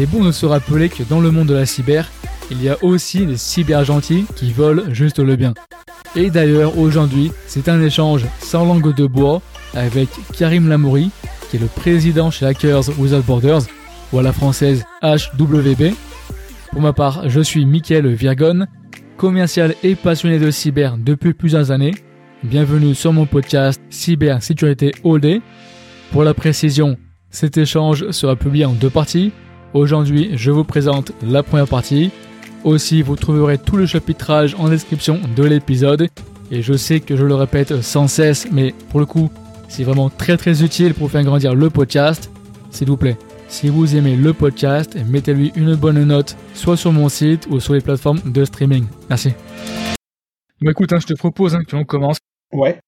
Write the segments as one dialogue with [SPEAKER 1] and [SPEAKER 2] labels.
[SPEAKER 1] il est bon de se rappeler que dans le monde de la cyber, il y a aussi des cyber gentils qui volent juste le bien. Et d'ailleurs, aujourd'hui, c'est un échange sans langue de bois avec Karim Lamouri, qui est le président chez Hackers Without Borders, ou à la française HWB. Pour ma part, je suis Mickaël Virgon, commercial et passionné de cyber depuis plusieurs années. Bienvenue sur mon podcast Cyber Sécurité All Day. Pour la précision, cet échange sera publié en deux parties. Aujourd'hui, je vous présente la première partie. Aussi, vous trouverez tout le chapitrage en description de l'épisode. Et je sais que je le répète sans cesse, mais pour le coup, c'est vraiment très très utile pour faire grandir le podcast. S'il vous plaît, si vous aimez le podcast, mettez-lui une bonne note, soit sur mon site ou sur les plateformes de streaming. Merci. Bon, écoute, hein, je te propose hein, que l'on commence.
[SPEAKER 2] Ouais.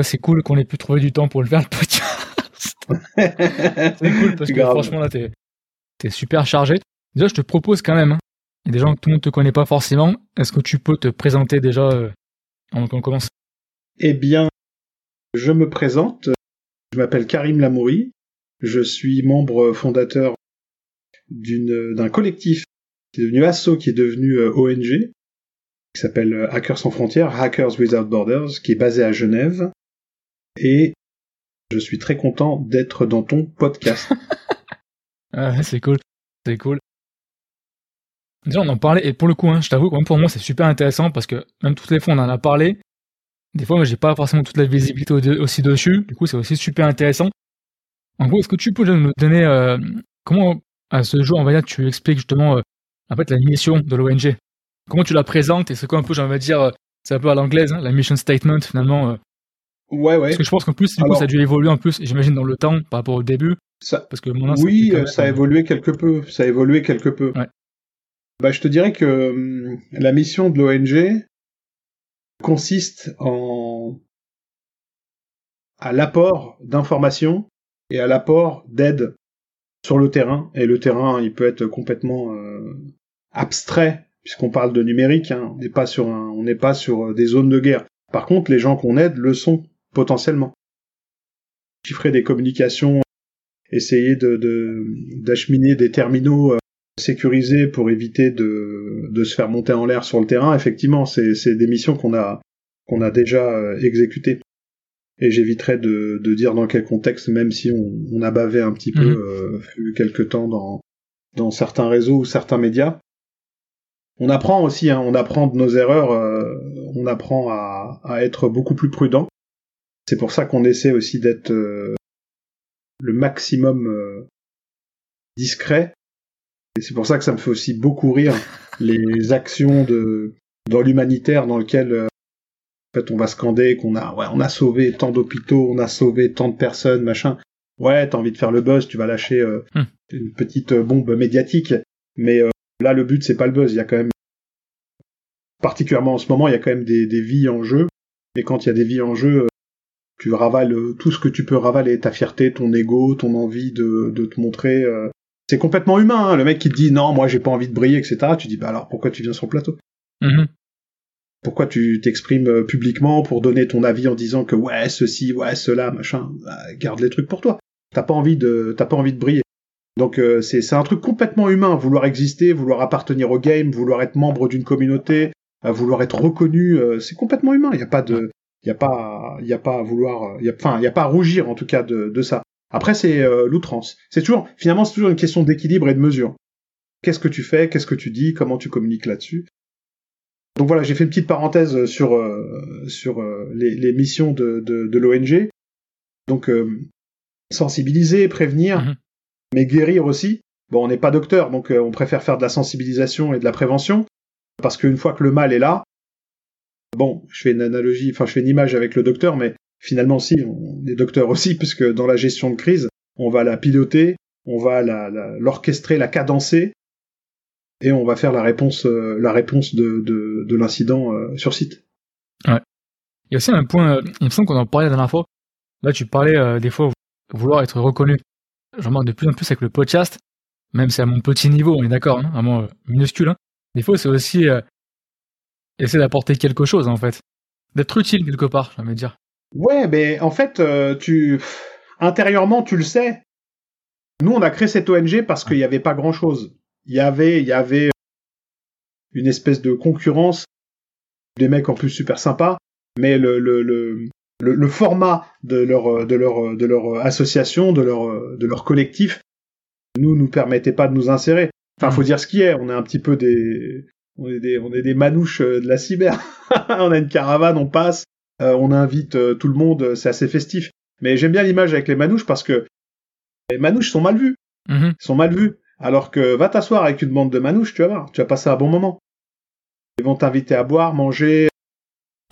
[SPEAKER 1] C'est cool qu'on ait pu trouver du temps pour le faire le podcast. c'est cool parce que franchement là, t'es es super chargé. Déjà, je te propose quand même. Hein, il y a des gens que tout le monde te connaît pas forcément. Est-ce que tu peux te présenter déjà euh, avant qu'on commence?
[SPEAKER 2] Eh bien, je me présente. Je m'appelle Karim Lamouri. Je suis membre fondateur d'un collectif qui est devenu ASSO, qui est devenu euh, ONG, qui s'appelle euh, Hackers sans frontières, Hackers Without Borders, qui est basé à Genève. Et je suis très content d'être dans ton podcast.
[SPEAKER 1] ah, c'est cool, c'est cool. Déjà, on en parlait, et pour le coup, hein, je t'avoue, pour moi, c'est super intéressant parce que même toutes les fois, on en a parlé. Des fois, moi, j'ai pas forcément toute la visibilité aussi dessus. Du coup, c'est aussi super intéressant. En gros, est-ce que tu peux nous donner euh, comment, à ce jour, on va dire, tu expliques justement euh, en fait la mission de l'ONG Comment tu la présentes et c'est quoi un peu, j'aimerais dire, euh, c'est un peu à l'anglaise, hein, la mission statement finalement.
[SPEAKER 2] Ouais, ouais.
[SPEAKER 1] Parce que je pense qu'en plus, du coup, ça a dû évoluer un peu, j'imagine, dans le temps par rapport au début.
[SPEAKER 2] Ça... Parce que mon oui, ça a évolué quelque peu. Ça a évolué quelque peu.
[SPEAKER 1] Ouais.
[SPEAKER 2] Bah, je te dirais que hum, la mission de l'ONG consiste en à l'apport d'informations et à l'apport d'aide sur le terrain. Et le terrain, il peut être complètement euh, abstrait puisqu'on parle de numérique. Hein. On n'est pas sur un, on n'est pas sur des zones de guerre. Par contre, les gens qu'on aide le sont potentiellement. Chiffrer des communications, essayer de d'acheminer des terminaux euh, sécurisés pour éviter de, de se faire monter en l'air sur le terrain. Effectivement, c'est des missions qu'on a qu'on a déjà euh, exécutées et j'éviterai de, de, dire dans quel contexte, même si on, on a bavé un petit peu mhm. euh, quelque temps dans, dans certains réseaux ou certains médias. On apprend aussi, hein, on apprend de nos erreurs, euh, on apprend à, à, être beaucoup plus prudent. C'est pour ça qu'on essaie aussi d'être euh, le maximum euh, discret. Et c'est pour ça que ça me fait aussi beaucoup rire les actions de dans l'humanitaire dans lequel en fait, on va scander qu'on a, ouais, on a sauvé tant d'hôpitaux, on a sauvé tant de personnes, machin. Ouais, t'as envie de faire le buzz, tu vas lâcher euh, hmm. une petite euh, bombe médiatique. Mais euh, là, le but, c'est pas le buzz. Il y a quand même, particulièrement en ce moment, il y a quand même des, des vies en jeu. Et quand il y a des vies en jeu, tu ravales tout ce que tu peux ravaler, ta fierté, ton ego, ton envie de, de te montrer. C'est complètement humain. Hein. Le mec qui te dit non, moi j'ai pas envie de briller, etc. Tu dis bah alors pourquoi tu viens sur le plateau?
[SPEAKER 1] Mm-hmm.
[SPEAKER 2] Pourquoi tu t'exprimes euh, publiquement pour donner ton avis en disant que ouais ceci, ouais cela, machin, bah, garde les trucs pour toi. T'as pas envie de, t'as pas envie de briller. Donc euh, c'est c'est un truc complètement humain, vouloir exister, vouloir appartenir au game, vouloir être membre d'une communauté, euh, vouloir être reconnu, c'est complètement humain. Il y a pas de, il y a pas, il a pas à vouloir, y a, enfin il y a pas à rougir en tout cas de, de ça. Après c'est l'outrance. C'est toujours, finalement c'est toujours une question d'équilibre et de mesure. Qu'est-ce que tu fais, qu'est-ce que tu dis, comment tu communiques là-dessus? Donc voilà, j'ai fait une petite parenthèse sur euh, sur euh, les, les, missions de, de, de l'ONG. Donc euh, sensibiliser, prévenir, mhm. mais guérir aussi. Bon, on n'est pas docteur, donc on préfère faire de la sensibilisation et de la prévention, parce qu'une fois que le mal est là, bon, je fais une analogie, enfin je fais une image avec le docteur, mais finalement si, on est docteur aussi, puisque dans la gestion de crise, on va la piloter, on va l'orchestrer, la, la cadencer, et on va faire la réponse, euh, la réponse de, de, de l'incident euh, sur site.
[SPEAKER 1] Ouais. Il y a aussi un point, euh, il me semble qu'on en parlait la dernière. Là, tu parlais des fois vouloir être reconnu. J'en remarque de plus en plus avec le podcast, même si à mon petit niveau, on est d'accord, hein, vraiment minuscule. Hein. Des fois, c'est aussi essayer d'apporter quelque chose, en fait. D'être utile quelque part, envie de dire.
[SPEAKER 2] Ouais, mais en fait, tu intérieurement, tu le sais. Nous, on a créé cette ONG parce qu'il n'y avait pas grand-chose. Il y avait, il y avait une espèce de concurrence, des mecs en plus super sympas, mais le, le, le, le, format de leur, de, leur, de leur association, de leur, de leur collectif, nous, nous permettait pas de nous insérer. Enfin, faut mm. dire ce qui est, on est un petit peu des, on est des, on est des manouches de la cyber. on a une caravane, on passe, euh, on invite euh, tout le monde, c'est assez festif. Mais j'aime bien l'image avec les manouches parce que les manouches sont mal vues. Ils sont mal vus. Alors que va t'asseoir avec une bande de manouches, tu vas voir, tu vas passer un bon moment. Ils vont t'inviter à boire, manger,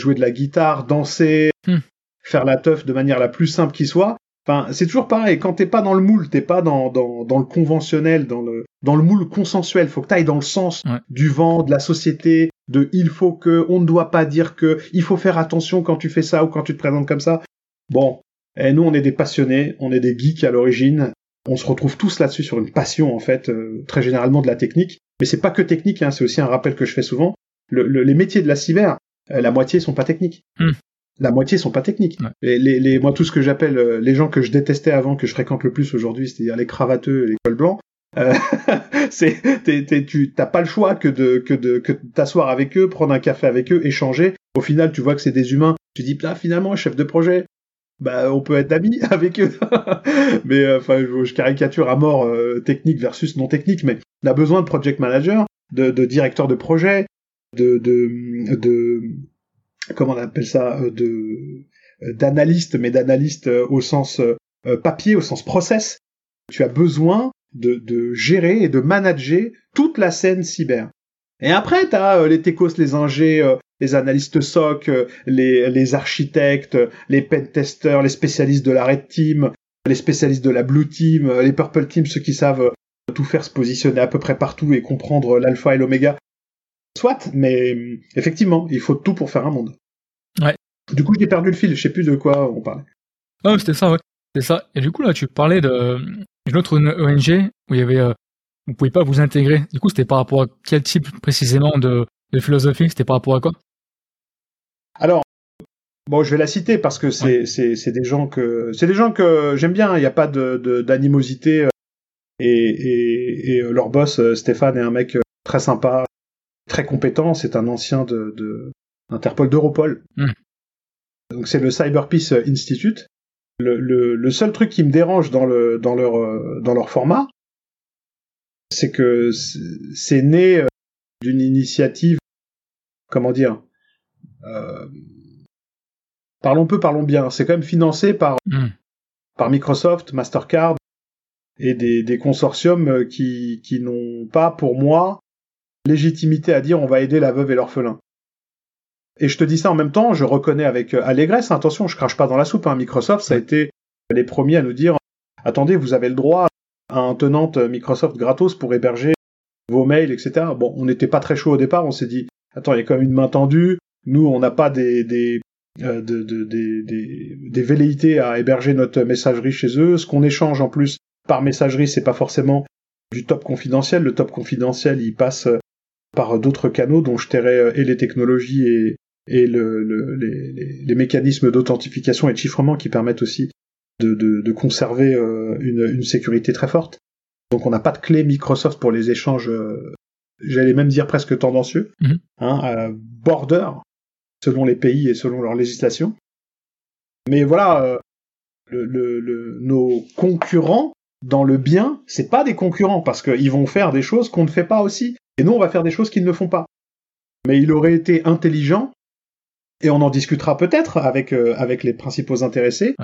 [SPEAKER 2] jouer de la guitare, danser, hmm. faire la teuf de manière la plus simple qui soit. Enfin, c'est toujours pareil. Quand t'es pas dans le moule, t'es pas dans, dans, dans, le conventionnel, dans le, dans le moule consensuel. Faut que t'ailles dans le sens du vent, de la société, de il faut que, on ne doit pas dire que, il faut faire attention quand tu fais ça ou quand tu te présentes comme ça. Bon. Et nous, on est des passionnés, on est des geeks à l'origine. On se retrouve tous là-dessus sur une passion, en fait, euh, très généralement de la technique. Mais c'est pas que technique, hein, c'est aussi un rappel que je fais souvent. Le, les métiers de la cyber, euh, la moitié sont pas techniques. Hmm la moitié sont pas techniques. Les, les, moi, tout ce que j'appelle euh, les gens que je détestais avant, que je fréquente le plus aujourd'hui, c'est-à-dire les cravateux et les cols blancs, euh, c'est tu t'as pas le choix que de que de que t'asseoir avec eux, prendre un café avec eux, échanger. Au final, tu vois que c'est des humains. Tu dis là, finalement, chef de projet, bah on peut être amis avec eux. mais euh, enfin, je, caricature à mort euh, technique versus non technique, mais on a besoin de project manager, de, de directeur de projet, de de, de comment on appelle ça, euh, de euh, d'analyste, mais d'analyste euh, au sens papier, au sens process. Tu as besoin de, de gérer et de manager toute la scène cyber. Et après, tu as les techos, les ingés, les analystes SOC, les, les architectes, les pentesters, les spécialistes de la Red Team, les spécialistes de la Blue Team, les Purple Team, ceux qui savent tout faire, se positionner à peu près partout et comprendre l'alpha et l'oméga. Soit, mais effectivement, il faut tout pour faire un monde.
[SPEAKER 1] Ouais.
[SPEAKER 2] Du coup, j'ai perdu le fil, je sais plus de quoi on parlait.
[SPEAKER 1] Ouais, c'était ça, ouais. C'était ça. Et du coup, là, tu parlais d'une autre ONG où il y avait, euh, vous pouvez pas vous intégrer. Du coup, c'était par rapport à quel type précisément de, de philosophie? C'était par rapport à quoi?
[SPEAKER 2] Alors, bon, je vais la citer parce que c'est c'est des gens que c'est des gens que j'aime bien. Il n'y a pas de d'animosité euh, et, et, et leur boss euh, Stéphane est un mec très sympa, très compétent, c'est un ancien de, de Interpol d'Europol. Hmm. Donc c'est le Cyber Peace Institute. Le, le, le, seul truc qui me dérange dans, le, dans, leur, euh, dans leur format, c'est que c'est né euh, d'une initiative, comment dire, euh, parlons peu, parlons bien. C'est quand même financé par, hmm. par Microsoft, Mastercard et des, des consortiums qui, qui n'ont pas, pour moi, légitimité à dire on va aider la veuve et l'orphelin. Et je te dis ça en même temps, je reconnais avec euh, allégresse, attention, je crache pas dans la soupe, hein, Microsoft, ça a été les premiers à nous dire, attendez, vous avez le droit à un tenant Microsoft gratos pour héberger vos mails, etc. Bon, on n'était pas très chaud au départ, on s'est dit, attends, il y a quand même une main tendue, nous, on n'a pas euh, de, des, des, des velléités à héberger notre messagerie chez eux. Ce qu'on échange en plus par messagerie, c'est pas forcément du top confidentiel. Le top confidentiel, il passe par d'autres canaux dont je tairais euh, et les technologies et, et le, le, les, les, mécanismes d'authentification et de chiffrement qui permettent aussi de, de, de conserver euh, une, une, sécurité très forte. Donc on n'a pas de clé Microsoft pour les échanges, euh, j'allais même dire presque tendancieux, mhm. hein, border, selon les pays et selon leur législation. Mais voilà, le, nos concurrents dans le bien, c'est pas des concurrents parce qu'ils vont faire des choses qu'on ne fait pas aussi. Et nous, on va faire des choses qu'ils ne font pas. Mais il aurait été intelligent, et on en discutera peut-être avec, euh, avec les principaux intéressés,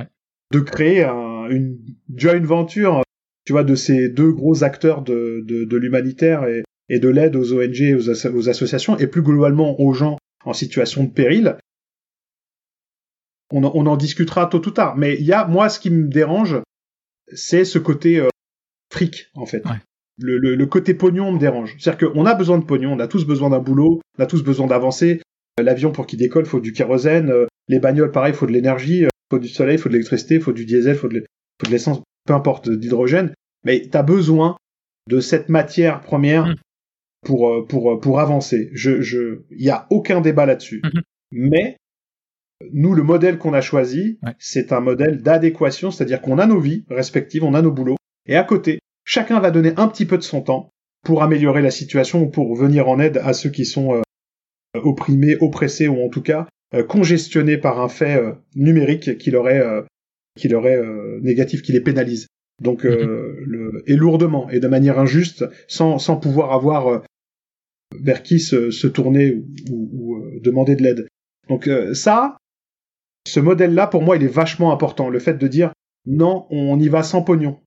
[SPEAKER 2] de créer un, une joint venture, tu vois, de ces deux gros acteurs de, de, de l'humanitaire et, et de l'aide aux ONG et aux, aux associations, et plus globalement aux gens en situation de péril. On, on en discutera tôt ou tard. Mais il y a, moi, ce qui me dérange, c'est ce côté euh, fric, en fait. Le, le, le, côté pognon me dérange. C'est-à-dire qu'on a besoin de pognon, on a tous besoin d'un boulot, on a tous besoin d'avancer. Euh, l'avion, pour qu'il décolle, faut du kérosène. Euh, les bagnoles, pareil, faut de l'énergie, faut du soleil, faut de l'électricité, faut du diesel, faut de l'essence, peu importe, d'hydrogène. Mais tu as besoin de cette matière première mm. pour, pour, pour avancer. Je, je, il y a aucun débat là-dessus. Mm-hmm. Mais nous, le modèle qu'on a choisi, c'est un modèle d'adéquation, c'est-à-dire qu'on a nos vies respectives, on a nos boulots, Et à côté, chacun va donner un petit peu de son temps pour améliorer la situation, pour venir en aide à ceux qui sont euh, opprimés, oppressés ou en tout cas euh, congestionnés par un fait euh, numérique qui leur est, qui leur est négatif, qui les pénalise. Donc, mhm. le, et lourdement, et de manière injuste, sans, sans pouvoir avoir vers qui se, se tourner ou, ou demander de l'aide. Donc ça, ce modèle-là, pour moi, il est vachement important. Le fait de dire non, on y va sans pognon.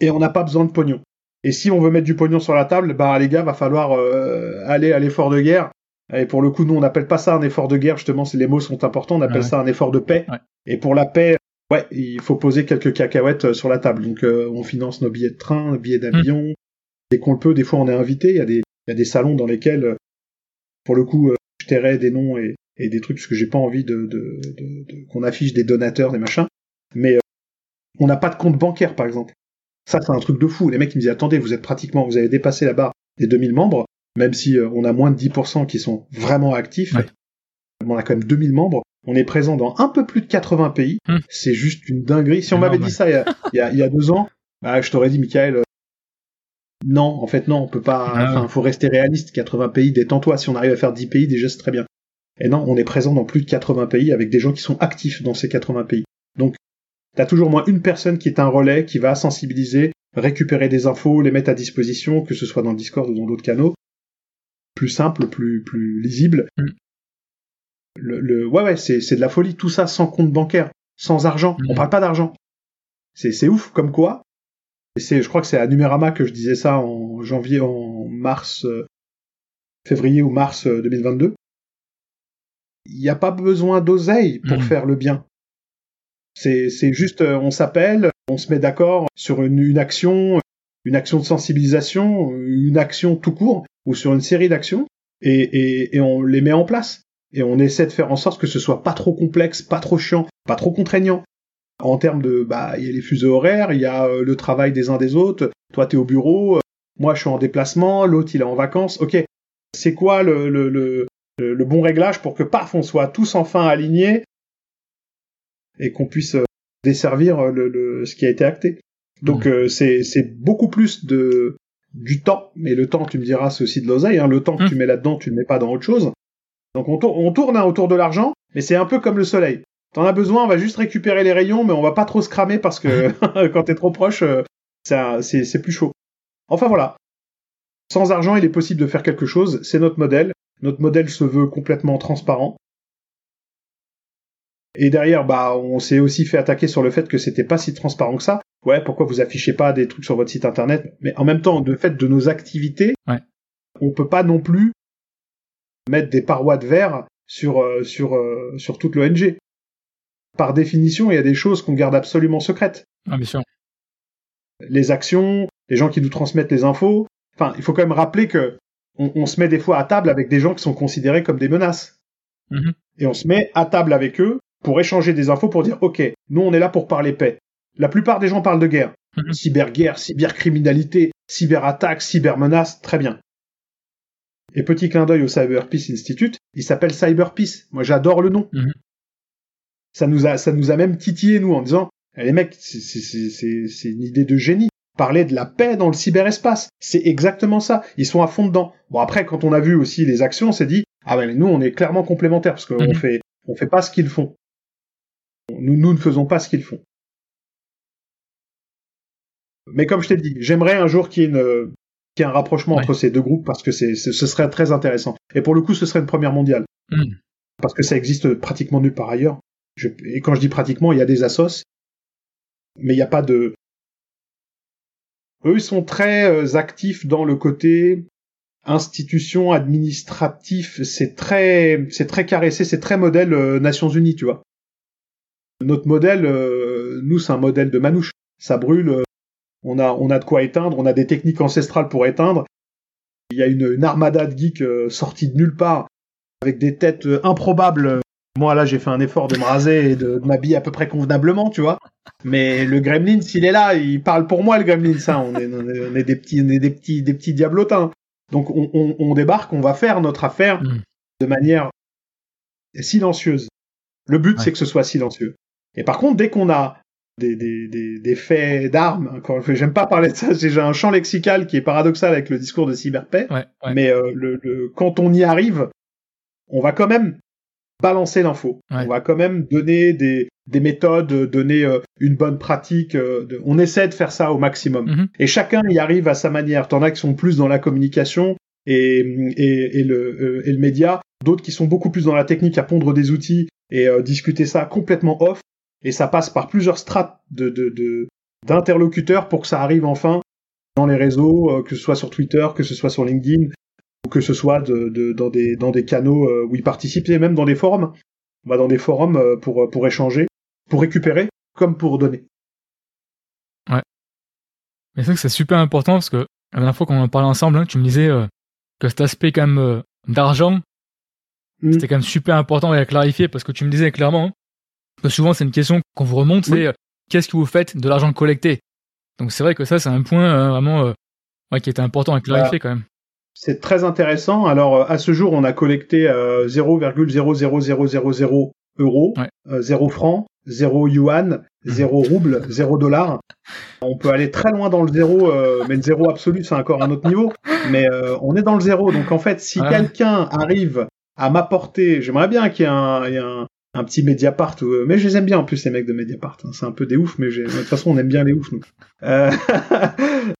[SPEAKER 2] Et on n'a pas besoin de pognon. Et si on veut mettre du pognon sur la table, bah les gars, va falloir euh, aller à l'effort de guerre. Et pour le coup, nous, on n'appelle pas ça un effort de guerre, justement, les mots sont importants, on appelle ça un effort de paix. Et pour la paix, ouais, il faut poser quelques cacahuètes euh, sur la table. Donc, euh, on finance nos billets de train, nos billets d'avion. Mmh. Dès qu'on le peut, des fois, on est invité. Il y a des, il y a des salons dans lesquels, pour le coup, je tairai des noms et, et des trucs parce que j'ai pas envie de, de, de, qu'on affiche des donateurs, des machins. Mais on n'a pas de compte bancaire, par exemple. Ça, c'est un truc de fou. Les mecs, ils me disent, attendez, vous êtes pratiquement, vous avez dépassé la barre des 2000 membres, même si euh, on a moins de 10% qui sont vraiment actifs. On a quand même 2000 membres. On est présent dans un peu plus de 80 pays. Hum. C'est juste une dinguerie. Si on m'avait dit ça il y, a, il, y a, deux ans, bah, je t'aurais dit, Michael, euh, non, en fait, non, on peut pas, ah enfin, faut rester réaliste. 80 pays, détends-toi. Si on arrive à faire 10 pays, déjà, c'est très bien. Et non, on est présent dans plus de 80 pays avec des gens qui sont actifs dans ces 80 pays. Donc, T'as toujours moins une personne qui est un relais, qui va sensibiliser, récupérer des infos, les mettre à disposition, que ce soit dans le Discord ou dans d'autres canaux. Plus simple, plus, plus lisible. Mm. Le, le, ouais, ouais, c'est, c'est de la folie. Tout ça sans compte bancaire, sans argent. Mm. On parle pas d'argent. C'est, c'est ouf, comme quoi. Et c'est, je crois que c'est à Numérama que je disais ça en janvier, en mars, euh, février ou mars 2022. Euh, Il n'y a pas besoin d'oseille pour mm. faire le bien. C'est, juste, euh, on s'appelle, on se met d'accord sur une, action, une action de sensibilisation, une action tout court, ou sur une série d'actions, et, on les met en place. Et on essaie de faire en sorte que ce soit pas trop complexe, pas trop chiant, pas trop contraignant. En termes de, bah, il y a les fuseaux horaires, il y a euh, le travail des uns des autres. Toi, t'es au bureau, euh, moi, je suis en déplacement, l'autre, il est en vacances. Ok, c'est quoi le, le, le, le bon réglage pour que, paf, on soit tous enfin alignés et qu'on puisse euh, desservir euh, le, ce qui a été acté. Donc mmh. euh, c'est beaucoup plus de du temps, mais le temps, tu me diras, c'est aussi de l'oseille. Hein. Le temps que mmh. tu mets là-dedans, tu ne mets pas dans autre chose. Donc on, on tourne hein, autour de l'argent, mais c'est un peu comme le soleil. T'en as besoin, on va juste récupérer les rayons, mais on va pas trop se cramer parce que mmh. quand t'es trop proche, c'est plus chaud. Enfin voilà. Sans argent, il est possible de faire quelque chose. C'est notre modèle. Notre modèle se veut complètement transparent. Et derrière, bah, on s'est aussi fait attaquer sur le fait que c'était pas si transparent que ça. Ouais, pourquoi vous affichez pas des trucs sur votre site internet? Mais en même temps, de fait de nos activités,
[SPEAKER 1] ouais.
[SPEAKER 2] on peut pas non plus mettre des parois de verre sur euh, sur euh, sur toute l'ONG. Par définition, il y a des choses qu'on garde absolument secrètes.
[SPEAKER 1] Ah, bien sûr.
[SPEAKER 2] Les actions, les gens qui nous transmettent les infos. Enfin, il faut quand même rappeler que on, on se met des fois à table avec des gens qui sont considérés comme des menaces.
[SPEAKER 1] Mm-hmm.
[SPEAKER 2] Et on se met à table avec eux pour échanger des infos pour dire ok, nous on est là pour parler paix. La plupart des gens parlent de guerre. Mhm. Cyberguerre, cybercriminalité, cyberattaque, cybermenace, très bien. Et petit clin d'œil au Cyber Peace Institute, il s'appelle Cyber Peace. Moi j'adore le nom.
[SPEAKER 1] Mhm.
[SPEAKER 2] Ça nous a, ça nous a même titillé nous en disant, eh, les mecs, c'est une idée de génie. Parler de la paix dans le cyberespace, c'est exactement ça. Ils sont à fond dedans. Bon après, quand on a vu aussi les actions, on s'est dit, ah ben nous on est clairement complémentaires parce qu'on mhm. fait, on fait pas ce qu'ils font. Nous, nous ne faisons pas ce qu'ils font. Mais comme je t'ai dit, j'aimerais un jour qu'il y ait, une, qu'il y ait un rapprochement entre ces deux groupes parce que c'est, ce serait très intéressant. Et pour le coup, ce serait une première mondiale.
[SPEAKER 1] Hmm.
[SPEAKER 2] Parce que ça existe pratiquement nulle part ailleurs. Je, et quand je dis pratiquement, il y a des assos, mais il n'y a pas de... Eux, ils sont très euh, actifs dans le côté institution administratif, c'est très, c'est très caressé, c'est très modèle euh, Nations Unies, tu vois. Notre modèle, euh, nous, c'est un modèle de manouche. Ça brûle. Euh, on a, on a de quoi éteindre. On a des techniques ancestrales pour éteindre. Il y a une, une armada de geeks euh, sortie de nulle part avec des têtes improbables. Moi, là, j'ai fait un effort de me raser et de, m'habiller à peu près convenablement, tu vois. Mais le Gremlin, s'il est là, il parle pour moi, le Gremlin. Ça, on est, on est, des petits, on est des petits, des petits diablotins. Donc, on, on, on débarque, on va faire notre affaire
[SPEAKER 1] mm.
[SPEAKER 2] de manière silencieuse. Le but, c'est que ce soit silencieux. Et par contre, dès qu'on a des, des, des, des faits d'armes. J'aime pas parler de ça. J'ai un champ lexical qui est paradoxal avec le discours de cyberpaix.
[SPEAKER 1] Ouais, ouais.
[SPEAKER 2] Mais euh, le, le, quand on y arrive, on va quand même balancer l'info.
[SPEAKER 1] Ouais.
[SPEAKER 2] On va quand même donner des, des méthodes, donner euh, une bonne pratique. euh, de- on essaie de faire ça au maximum.
[SPEAKER 1] Mhm.
[SPEAKER 2] Et chacun y arrive à sa manière. T'en as qui sont plus dans la communication et, et, et le, et le média, d'autres qui sont beaucoup plus dans la technique à pondre des outils et euh, discuter ça complètement off. Et ça passe par plusieurs strates de, de, de- d'interlocuteurs pour que ça arrive enfin dans les réseaux, euh, que ce soit sur Twitter, que ce soit sur LinkedIn, ou que ce soit de, de- dans, des, dans des canaux euh, où ils participent, et même dans des forums. On va dans des forums euh, pour, pour échanger, pour récupérer, comme pour donner.
[SPEAKER 1] Mais c'est vrai que c'est super important parce que la dernière fois qu'on en parlait ensemble, hein, tu me disais euh, que cet aspect quand même euh, d'argent,
[SPEAKER 2] Mm.
[SPEAKER 1] c'était quand même super important à clarifier parce que tu me disais clairement hein, souvent c'est une question qu'on vous remonte,
[SPEAKER 2] Oui.
[SPEAKER 1] c'est euh, qu'est-ce que vous faites de l'argent collecté? Donc c'est vrai que ça c'est un point euh, vraiment euh, ouais, qui était important à clarifier quand même.
[SPEAKER 2] C'est très intéressant. Alors, à ce jour, on a collecté euh, 0,00000 euros,
[SPEAKER 1] Ouais.
[SPEAKER 2] euh, 0 francs, 0 yuan, 0 rouble, 0 dollar. On peut aller très loin dans le zéro, euh, mais le zéro absolu, c'est encore un autre niveau. Mais euh, on est dans le zéro. Donc, en fait, si
[SPEAKER 1] Ouais.
[SPEAKER 2] quelqu'un arrive à m'apporter, j'aimerais bien qu'il y ait un, il y ait un, un petit Mediapart, euh, mais je les aime bien en plus, les mecs de Mediapart. hein. C'est un peu des oufs, mais de toute façon, on aime bien les oufs, nous. Euh,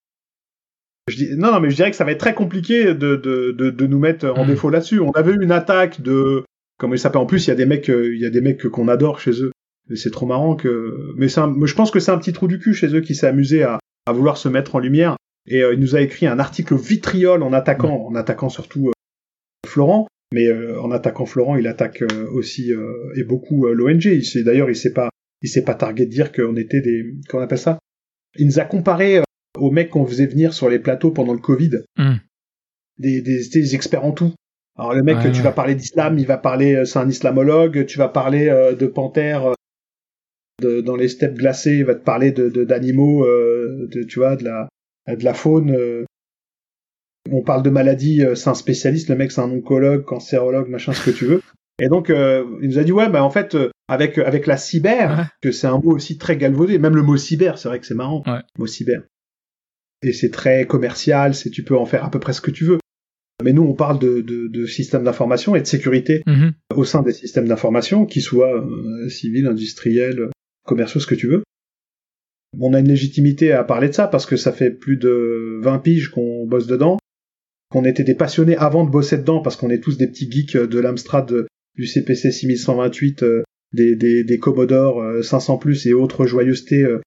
[SPEAKER 2] Je dis, non, non, mais je dirais que ça va être très compliqué de, de, de, de nous mettre en
[SPEAKER 1] Mm.
[SPEAKER 2] défaut là-dessus. On avait eu une attaque de, comment il s'appelle En plus, il y a des mecs, euh, il y a des mecs qu'on adore chez eux. Et c'est trop marrant que, mais un- je pense que c'est un petit trou du cul chez eux qui s'est amusé à, à vouloir se mettre en lumière. Et euh, il nous a écrit un article vitriol en attaquant, en attaquant surtout euh, Florent. Mais euh, en attaquant Florent, il attaque euh, aussi euh, et beaucoup euh, l'ONG. Il s'est d'ailleurs, il s'est pas, il s'est pas targué de dire qu'on était des, comment on appelle ça? Il nous a comparé euh, aux mecs qu'on faisait venir sur les plateaux pendant le Covid,
[SPEAKER 1] Mm.
[SPEAKER 2] des, des, des experts en tout. Alors le mec,
[SPEAKER 1] Ouais,
[SPEAKER 2] tu
[SPEAKER 1] ouais.
[SPEAKER 2] vas parler d'islam, il va parler, euh, c'est un islamologue. Tu vas parler euh, de panthères euh, de- dans les steppes glacées, il va te parler de de- d'animaux, euh, de, tu vois, de la de la faune. euh. On parle de maladies, euh, c'est un spécialiste. Le mec, c'est un oncologue, cancérologue, machin, ce que tu veux. Et donc, euh, il nous a dit ouais, bah en fait, euh, avec avec la cyber,
[SPEAKER 1] Ouais.
[SPEAKER 2] que c'est un mot aussi très galvaudé. Même le mot cyber, c'est vrai que c'est marrant.
[SPEAKER 1] Ouais.
[SPEAKER 2] Le mot cyber. Et c'est très commercial. C'est tu peux en faire à peu près ce que tu veux. Mais nous, on parle de, de, de systèmes d'information et de sécurité
[SPEAKER 1] Mhm.
[SPEAKER 2] au sein des systèmes d'information, qu'ils soient euh, civils, industriels, commerciaux, ce que tu veux. On a une légitimité à parler de ça parce que ça fait plus de 20 piges qu'on bosse dedans, qu'on était des passionnés avant de bosser dedans parce qu'on est tous des petits geeks de l'Amstrad, de- du CPC 6128, euh, des, des, des Commodore euh, 500 plus et autres joyeusetés euh,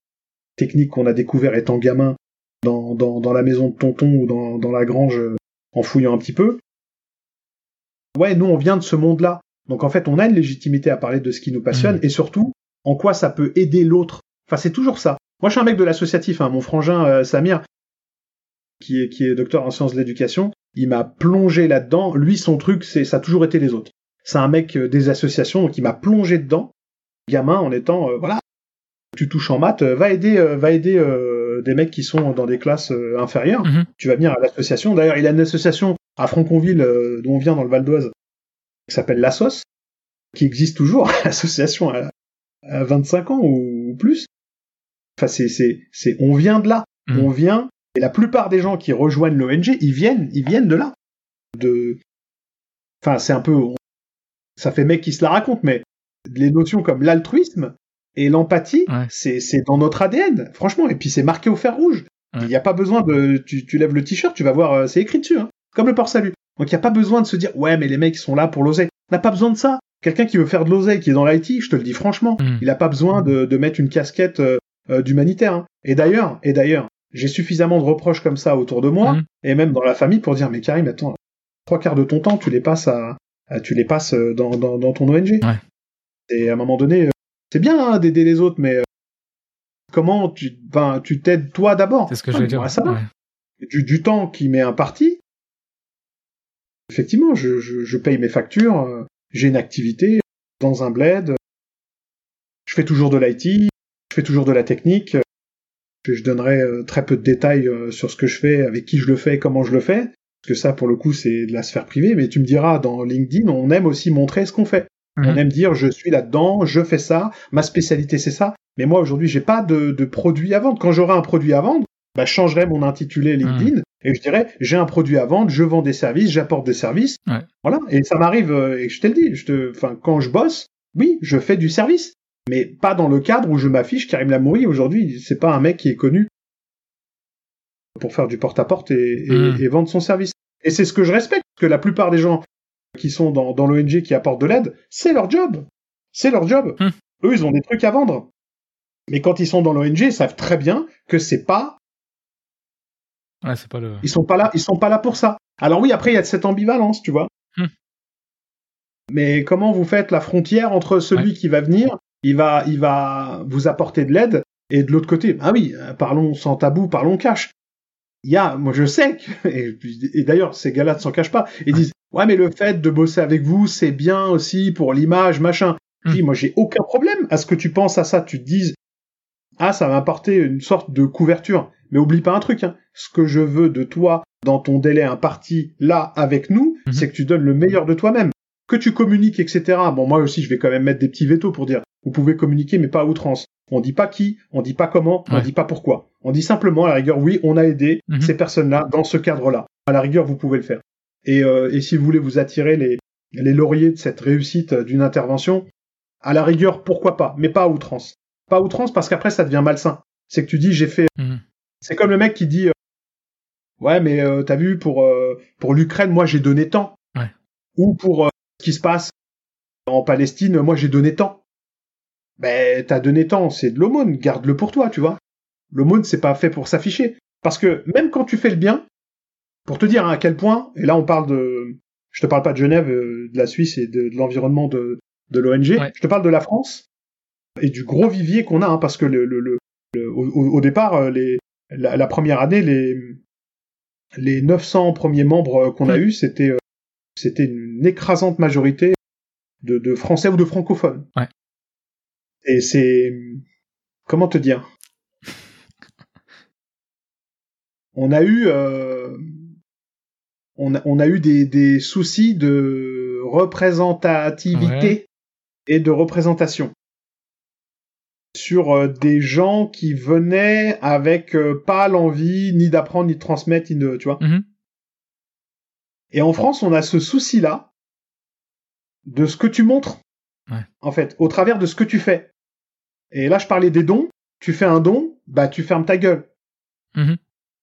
[SPEAKER 2] techniques qu'on a découvert étant gamin dans, dans, dans la maison de tonton ou dans, dans la grange euh, en fouillant un petit peu. Ouais, nous on vient de ce monde-là. Donc en fait, on a une légitimité à parler de ce qui nous passionne
[SPEAKER 1] Mhm.
[SPEAKER 2] et surtout en quoi ça peut aider l'autre. Enfin, c'est toujours ça. Moi, je suis un mec de l'associatif. Hein. Mon frangin euh, Samir, qui est, qui est docteur en sciences de l'éducation, il m'a plongé là-dedans. Lui, son truc, c'est ça a toujours été les autres. C'est un mec euh, des associations, donc il m'a plongé dedans, gamin, en étant euh, voilà. Tu touches en maths, euh, va aider, va aider euh, des mecs qui sont dans des classes euh, inférieures.
[SPEAKER 1] Mhm.
[SPEAKER 2] Tu vas venir à l'association. D'ailleurs, il a une association à Franconville, d'où on vient dans le Val d'Oise, qui s'appelle l'Assos, qui existe toujours. L'association a 25 ans ou, ou plus. Enfin, c'est, c'est, c'est, on vient de là.
[SPEAKER 1] Mhm.
[SPEAKER 2] On vient. Et la plupart des gens qui rejoignent l'ONG, ils viennent, ils viennent de là. De, enfin, c'est un peu, ça fait mec qui se la raconte, mais les notions comme l'altruisme et l'empathie,
[SPEAKER 1] Ouais.
[SPEAKER 2] c'est, dans notre ADN, franchement. Et puis c'est marqué au fer rouge.
[SPEAKER 1] Ouais.
[SPEAKER 2] Il n'y a pas besoin de, tu, tu lèves le t-shirt, tu vas voir, euh, c'est écrit dessus, hein, comme le port salut. Donc il n'y a pas besoin de se dire, ouais, mais les mecs ils sont là pour l'oseille. On n'a pas besoin de ça. Quelqu'un qui veut faire de l'oseille, qui est dans l'IT, je te le dis franchement,
[SPEAKER 1] Mhm.
[SPEAKER 2] il n'a pas besoin de, de mettre une casquette euh, euh, d'humanitaire. hein. Et d'ailleurs, et d'ailleurs, j'ai suffisamment de reproches comme ça autour de moi
[SPEAKER 1] Mhm.
[SPEAKER 2] et même dans la famille pour dire, mais Karim, attends, trois quarts de ton temps, tu les passes à, à- tu les passes euh, dans, dans, dans ton ONG.
[SPEAKER 1] Ouais.
[SPEAKER 2] Et à un moment donné, euh, c'est bien hein, d'aider les autres, mais euh, comment tu, ben, tu t'aides toi d'abord?
[SPEAKER 1] C'est ce que je veux dire.
[SPEAKER 2] ça.
[SPEAKER 1] Ouais.
[SPEAKER 2] Du, du temps qui m'est imparti. Effectivement, je, je, je paye mes factures, euh, j'ai une activité dans un bled, je fais toujours de l'IT, je fais toujours de la technique. Je, donnerai euh, très peu de détails euh, sur ce que je fais, avec qui je le fais, comment je le fais, parce que ça, pour le coup, c'est de la sphère privée. Mais tu me diras, dans LinkedIn, on aime aussi montrer ce qu'on fait.
[SPEAKER 1] Mhm.
[SPEAKER 2] On aime dire, je suis là-dedans, je fais ça, ma spécialité c'est ça. Mais moi, aujourd'hui, j'ai pas de, de produit à vendre. Quand j'aurai un produit à vendre, bah, je changerai mon intitulé LinkedIn et je dirais, j'ai un produit à vendre, je vends des services, j'apporte des services.
[SPEAKER 1] Ouais.
[SPEAKER 2] Voilà. Et ça m'arrive, euh, et je te le dis, je te, enfin, quand je bosse, oui, je fais du service. Mais pas dans le cadre où je m'affiche Karim Lamouri. Aujourd'hui, c'est pas un mec qui est connu pour faire du porte-à-porte et, et-
[SPEAKER 1] Mm.
[SPEAKER 2] et vendre son service. Et c'est ce que je respecte, parce que la plupart des gens qui sont dans, dans l'ONG qui apportent de l'aide, c'est leur job. C'est leur job.
[SPEAKER 1] Mm.
[SPEAKER 2] Eux, ils ont des trucs à vendre. Mais quand ils sont dans l'ONG, ils savent très bien que c'est pas,
[SPEAKER 1] Ouais, pas le.
[SPEAKER 2] ils sont pas là, ils sont pas là pour ça. Alors oui, après, il y a cette ambivalence, tu vois.
[SPEAKER 1] Hmm.
[SPEAKER 2] Mais comment vous faites la frontière entre celui qui va venir, il va, il va vous apporter de l'aide, et de l'autre côté, ah oui, euh, parlons sans tabou, parlons cash. Il y a, moi je sais, que, et, et d'ailleurs ces gars-là ne s'en cachent pas, ils disent, ouais mais le fait de bosser avec vous, c'est bien aussi pour l'image, machin. Je dis, moi j'ai aucun problème à ce que tu penses à ça, tu te dises, ah ça va apporter une sorte de couverture. Mais oublie pas un truc, hein. ce que je veux de toi dans ton délai imparti là avec nous,
[SPEAKER 1] Mhm.
[SPEAKER 2] c'est que tu donnes le meilleur de toi-même. Que tu communiques, etc. Bon, moi aussi, je vais quand même mettre des petits vétos pour dire, vous pouvez communiquer, mais pas à outrance. On dit pas qui, on dit pas comment, on dit pas pourquoi. On dit simplement, à la rigueur, oui, on a aidé
[SPEAKER 1] Mhm.
[SPEAKER 2] ces personnes-là dans ce cadre-là. À la rigueur, vous pouvez le faire. Et, euh, et si vous voulez vous attirer les, les lauriers de cette réussite euh, d'une intervention, à la rigueur, pourquoi pas, mais pas à outrance. Pas à outrance parce qu'après, ça devient malsain. C'est que tu dis, j'ai fait
[SPEAKER 1] Mhm.
[SPEAKER 2] c'est comme le mec qui dit euh, ouais mais euh, t'as vu pour euh, pour l'Ukraine moi j'ai donné tant
[SPEAKER 1] Ouais.
[SPEAKER 2] ou pour euh, ce qui se passe en Palestine moi j'ai donné tant ben t'as donné tant c'est de l'aumône garde-le pour toi tu vois. L'aumône c'est pas fait pour s'afficher. Parce que même quand tu fais le bien pour te dire à quel point et là on parle de je te parle pas de Genève euh, de la Suisse et de, de l'environnement de de l'ONG
[SPEAKER 1] Ouais.
[SPEAKER 2] je te parle de la France et du gros vivier qu'on a hein, parce que le, le, le- le- au, départ euh, les la, la première année, les, les 900 premiers membres euh, qu'on a eus, c'était c'était une écrasante majorité de, de français ou de francophones.
[SPEAKER 1] Ouais.
[SPEAKER 2] Et c'est comment te dire? On a eu euh, on a, on a eu des, des soucis de représentativité
[SPEAKER 1] Ouais.
[SPEAKER 2] et de représentation sur euh, des gens qui venaient avec euh, pas l'envie ni d'apprendre ni de transmettre ni de tu vois
[SPEAKER 1] Mhm.
[SPEAKER 2] Et en France on a ce souci là de ce que tu montres
[SPEAKER 1] Ouais.
[SPEAKER 2] en fait au travers de ce que tu fais. Et là je parlais des dons. Tu fais un don bah tu fermes ta gueule.
[SPEAKER 1] Mhm.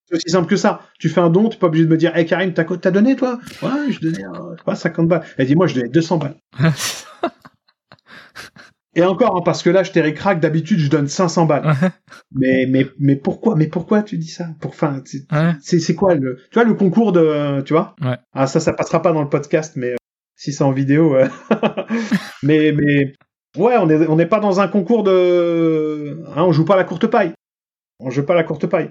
[SPEAKER 2] c'est aussi simple que ça. Tu fais un don t'es pas obligé de me dire hey Karim t'as t'as donné toi? Ouais je donnais euh, je sais pas 50 balles. Elle dit moi je donnais 200 balles et encore hein, parce que là je t'ai ricrac d'habitude je donne 500 balles. Mais mais mais pourquoi mais pourquoi tu dis ça? Pour enfin c'est
[SPEAKER 1] Ouais.
[SPEAKER 2] c'est quoi le tu vois le concours de tu vois?
[SPEAKER 1] Ouais.
[SPEAKER 2] ah ça ça passera pas dans le podcast mais euh, si c'est en vidéo euh, mais mais ouais on est on n'est pas dans un concours de hein, on joue pas à la courte paille. On joue pas à la courte paille.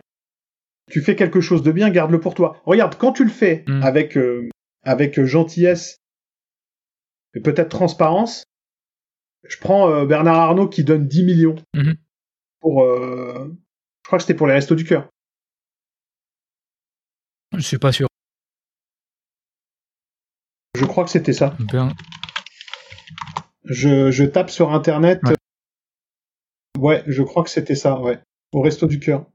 [SPEAKER 2] Tu fais quelque chose de bien garde-le pour toi. Regarde quand tu le fais
[SPEAKER 1] Mm.
[SPEAKER 2] avec euh, avec gentillesse et peut-être transparence je prends euh, Bernard Arnault qui donne 10 millions
[SPEAKER 1] Mhm.
[SPEAKER 2] pour euh, je crois que c'était pour les restos du cœur
[SPEAKER 1] Je suis pas sûr.
[SPEAKER 2] je crois que c'était ça
[SPEAKER 1] Ben,
[SPEAKER 2] Je, je tape sur internet.
[SPEAKER 1] Ouais.
[SPEAKER 2] Ouais, je crois que c'était ça, ouais. Au Resto du Cœur.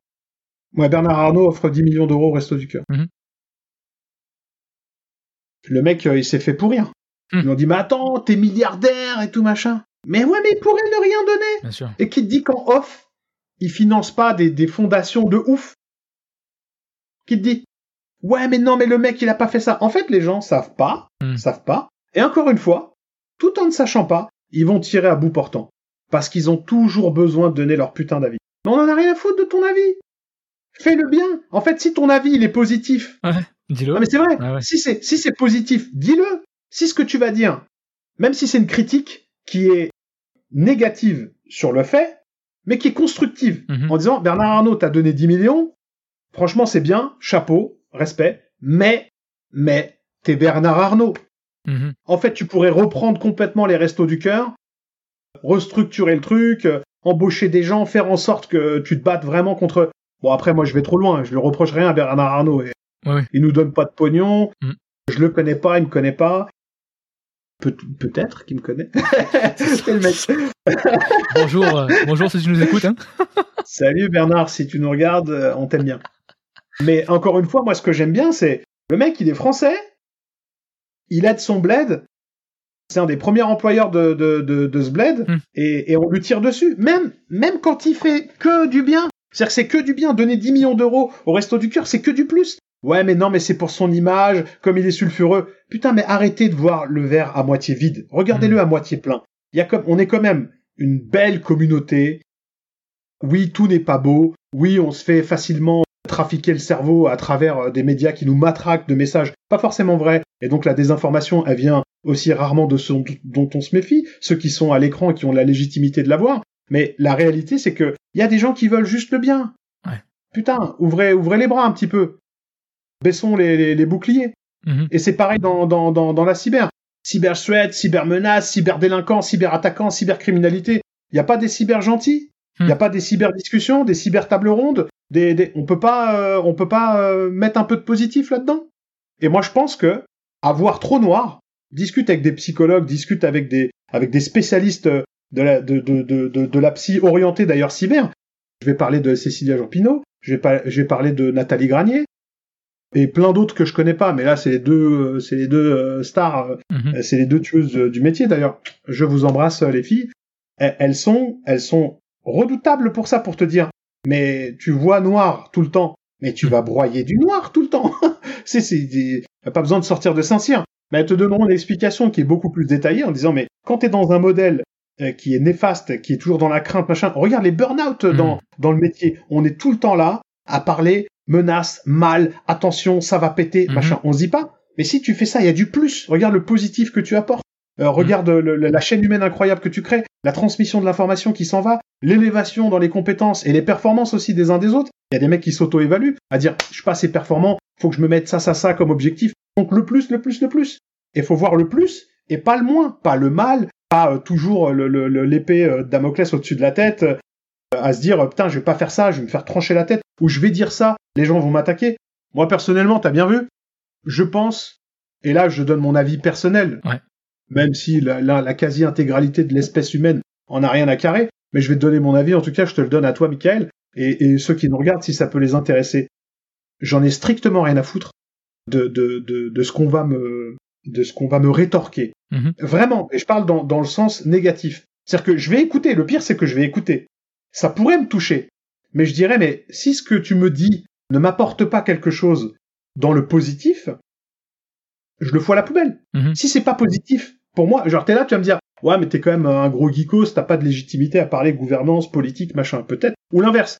[SPEAKER 2] Ouais, Bernard Arnault offre 10 millions d'euros au Resto du Cœur.
[SPEAKER 1] Mhm.
[SPEAKER 2] Le mec, euh, il s'est fait pourrir.
[SPEAKER 1] Mhm.
[SPEAKER 2] Ils lui ont dit, mais attends, t'es milliardaire et tout machin. Mais ouais, mais il pourrait ne rien donner.
[SPEAKER 1] bien sûr.
[SPEAKER 2] Et qui te dit qu'en off, il finance pas des, des fondations de ouf Qui te dit Ouais, mais non, mais le mec, il a pas fait ça. En fait, les gens savent pas,
[SPEAKER 1] Hmm.
[SPEAKER 2] savent pas. Et encore une fois, tout en ne sachant pas, ils vont tirer à bout portant. Parce qu'ils ont toujours besoin de donner leur putain d'avis. Mais on en a rien à foutre de ton avis. Fais le bien. En fait, si ton avis, il est positif.
[SPEAKER 1] Dis-le.
[SPEAKER 2] Ah, mais c'est vrai.
[SPEAKER 1] Ah ouais.
[SPEAKER 2] Si c'est, si c'est positif, dis-le. Si ce que tu vas dire, même si c'est une critique qui est négative sur le fait, mais qui est constructive,
[SPEAKER 1] Mhm.
[SPEAKER 2] en disant Bernard Arnault t'a donné 10 millions, franchement c'est bien, chapeau, respect, mais, mais, t'es Bernard Arnault.
[SPEAKER 1] Mhm.
[SPEAKER 2] En fait, tu pourrais reprendre complètement les restos du cœur, restructurer le truc, euh, embaucher des gens, faire en sorte que tu te battes vraiment contre. Bon après moi je vais trop loin, je lui reproche rien à Bernard Arnault. Et
[SPEAKER 1] Ouais, ouais.
[SPEAKER 2] il nous donne pas de pognon,
[SPEAKER 1] Mm.
[SPEAKER 2] je le connais pas, il me connaît pas. Peut- Peut-être qu'il me connaît.
[SPEAKER 1] C'est
[SPEAKER 2] le mec.
[SPEAKER 1] bonjour, euh, bonjour si tu nous écoutes. Hein.
[SPEAKER 2] Salut Bernard, si tu nous regardes, euh, on t'aime bien. Mais encore une fois, moi, ce que j'aime bien, c'est le mec, il est français, il aide son bled, c'est un des premiers employeurs de, de, de, de ce bled,
[SPEAKER 1] Hmm.
[SPEAKER 2] et, et on lui tire dessus. Même, même quand il fait que du bien. C'est-à-dire que c'est que du bien. Donner 10 millions d'euros au Resto du Cœur, c'est que du plus. Ouais, mais non, mais c'est pour son image, comme il est sulfureux. Putain, mais arrêtez de voir le verre à moitié vide. Regardez-le à moitié plein. Il y a comme, on est quand même une belle communauté. Oui, tout n'est pas beau. Oui, on se fait facilement trafiquer le cerveau à travers euh, des médias qui nous matraquent de messages pas forcément vrais. Et donc la désinformation, elle vient aussi rarement de ceux dont on se méfie, ceux qui sont à l'écran et qui ont la légitimité de l'avoir. Mais la réalité, c'est que il y a des gens qui veulent juste le bien.
[SPEAKER 1] Ouais.
[SPEAKER 2] Putain, ouvrez, ouvrez les bras un petit peu. Baissons les, les, les boucliers.
[SPEAKER 1] Mhm.
[SPEAKER 2] Et c'est pareil dans, dans, dans, dans la cyber. Cyber threat, cybermenace, cyberdélinquants, cyberattaquants, cybercriminalité. Il n'y a pas des cyber gentils. Il n'y a
[SPEAKER 1] Hmm.
[SPEAKER 2] pas des cyber discussions, des cyber tables rondes. Des, des... On peut pas, euh, on peut pas euh, mettre un peu de positif là-dedans. Et moi, je pense que avoir trop noir, discute avec des psychologues, discute avec des, avec des spécialistes de la, de, de, de, de, de la psy orientée d'ailleurs cyber. Je vais parler de Cécilia Jean-Pinot, je vais, pas, je vais parler de Nathalie Granier, et plein d'autres que je connais pas, mais là, c'est les deux, euh, c'est les deux euh, stars, euh,
[SPEAKER 1] Mhm.
[SPEAKER 2] c'est les deux tueuses du métier d'ailleurs. Je vous embrasse, les filles. Elles, elles sont, elles sont redoutables pour ça, pour te dire. Mais tu vois noir tout le temps, mais tu vas broyer du noir tout le temps. c'est, c'est, pas besoin de sortir de Saint-Cyr. Mais elles te donneront une explication qui est beaucoup plus détaillée en disant, mais quand t'es dans un modèle qui est néfaste, qui est toujours dans la crainte, machin, regarde les burn-out dans,
[SPEAKER 1] Mhm.
[SPEAKER 2] dans le métier. On est tout le temps là à parler menace, mal, attention, ça va péter,
[SPEAKER 1] Mhm.
[SPEAKER 2] machin. On se dit pas. Mais si tu fais ça, il y a du plus. Regarde le positif que tu apportes. Euh, regarde le- le- la chaîne humaine incroyable que tu crées, la transmission de l'information qui s'en va, l'élévation dans les compétences et les performances aussi des uns des autres. Il y a des mecs qui s'auto-évaluent, à dire je suis pas assez performant, faut que je me mette ça, ça, ça comme objectif. Donc le plus, le plus, le plus. Et faut voir le plus et pas le moins, pas le mal, pas euh, toujours le- le- le- l'épée euh, Damoclès au-dessus de la tête, euh, à se dire putain je vais pas faire ça, je vais me faire trancher la tête, ou je vais dire ça, les gens vont m'attaquer. Moi personnellement, t'as bien vu, je pense, et là je donne mon avis personnel,
[SPEAKER 1] Ouais.
[SPEAKER 2] même si la, la- la quasi-intégralité de l'espèce humaine en a rien à carrer, mais je vais te donner mon avis, en tout cas je te le donne à toi Michael, et, et ceux qui nous regardent si ça peut les intéresser. J'en ai strictement rien à foutre de, de, de, de ce qu'on va me de ce qu'on va me rétorquer.
[SPEAKER 1] Mhm.
[SPEAKER 2] Vraiment, et je parle dans, dans le sens négatif. C'est-à-dire que je vais écouter, le pire c'est que je vais écouter. Ça pourrait me toucher. Mais je dirais, mais si ce que tu me dis ne m'apporte pas quelque chose dans le positif, je le fous à la poubelle.
[SPEAKER 1] Mhm.
[SPEAKER 2] Si c'est pas positif, pour moi, genre t'es là, tu vas me dire, ouais, mais t'es quand même un gros geekos, t'as pas de légitimité à parler gouvernance, politique, machin, peut-être. Ou l'inverse,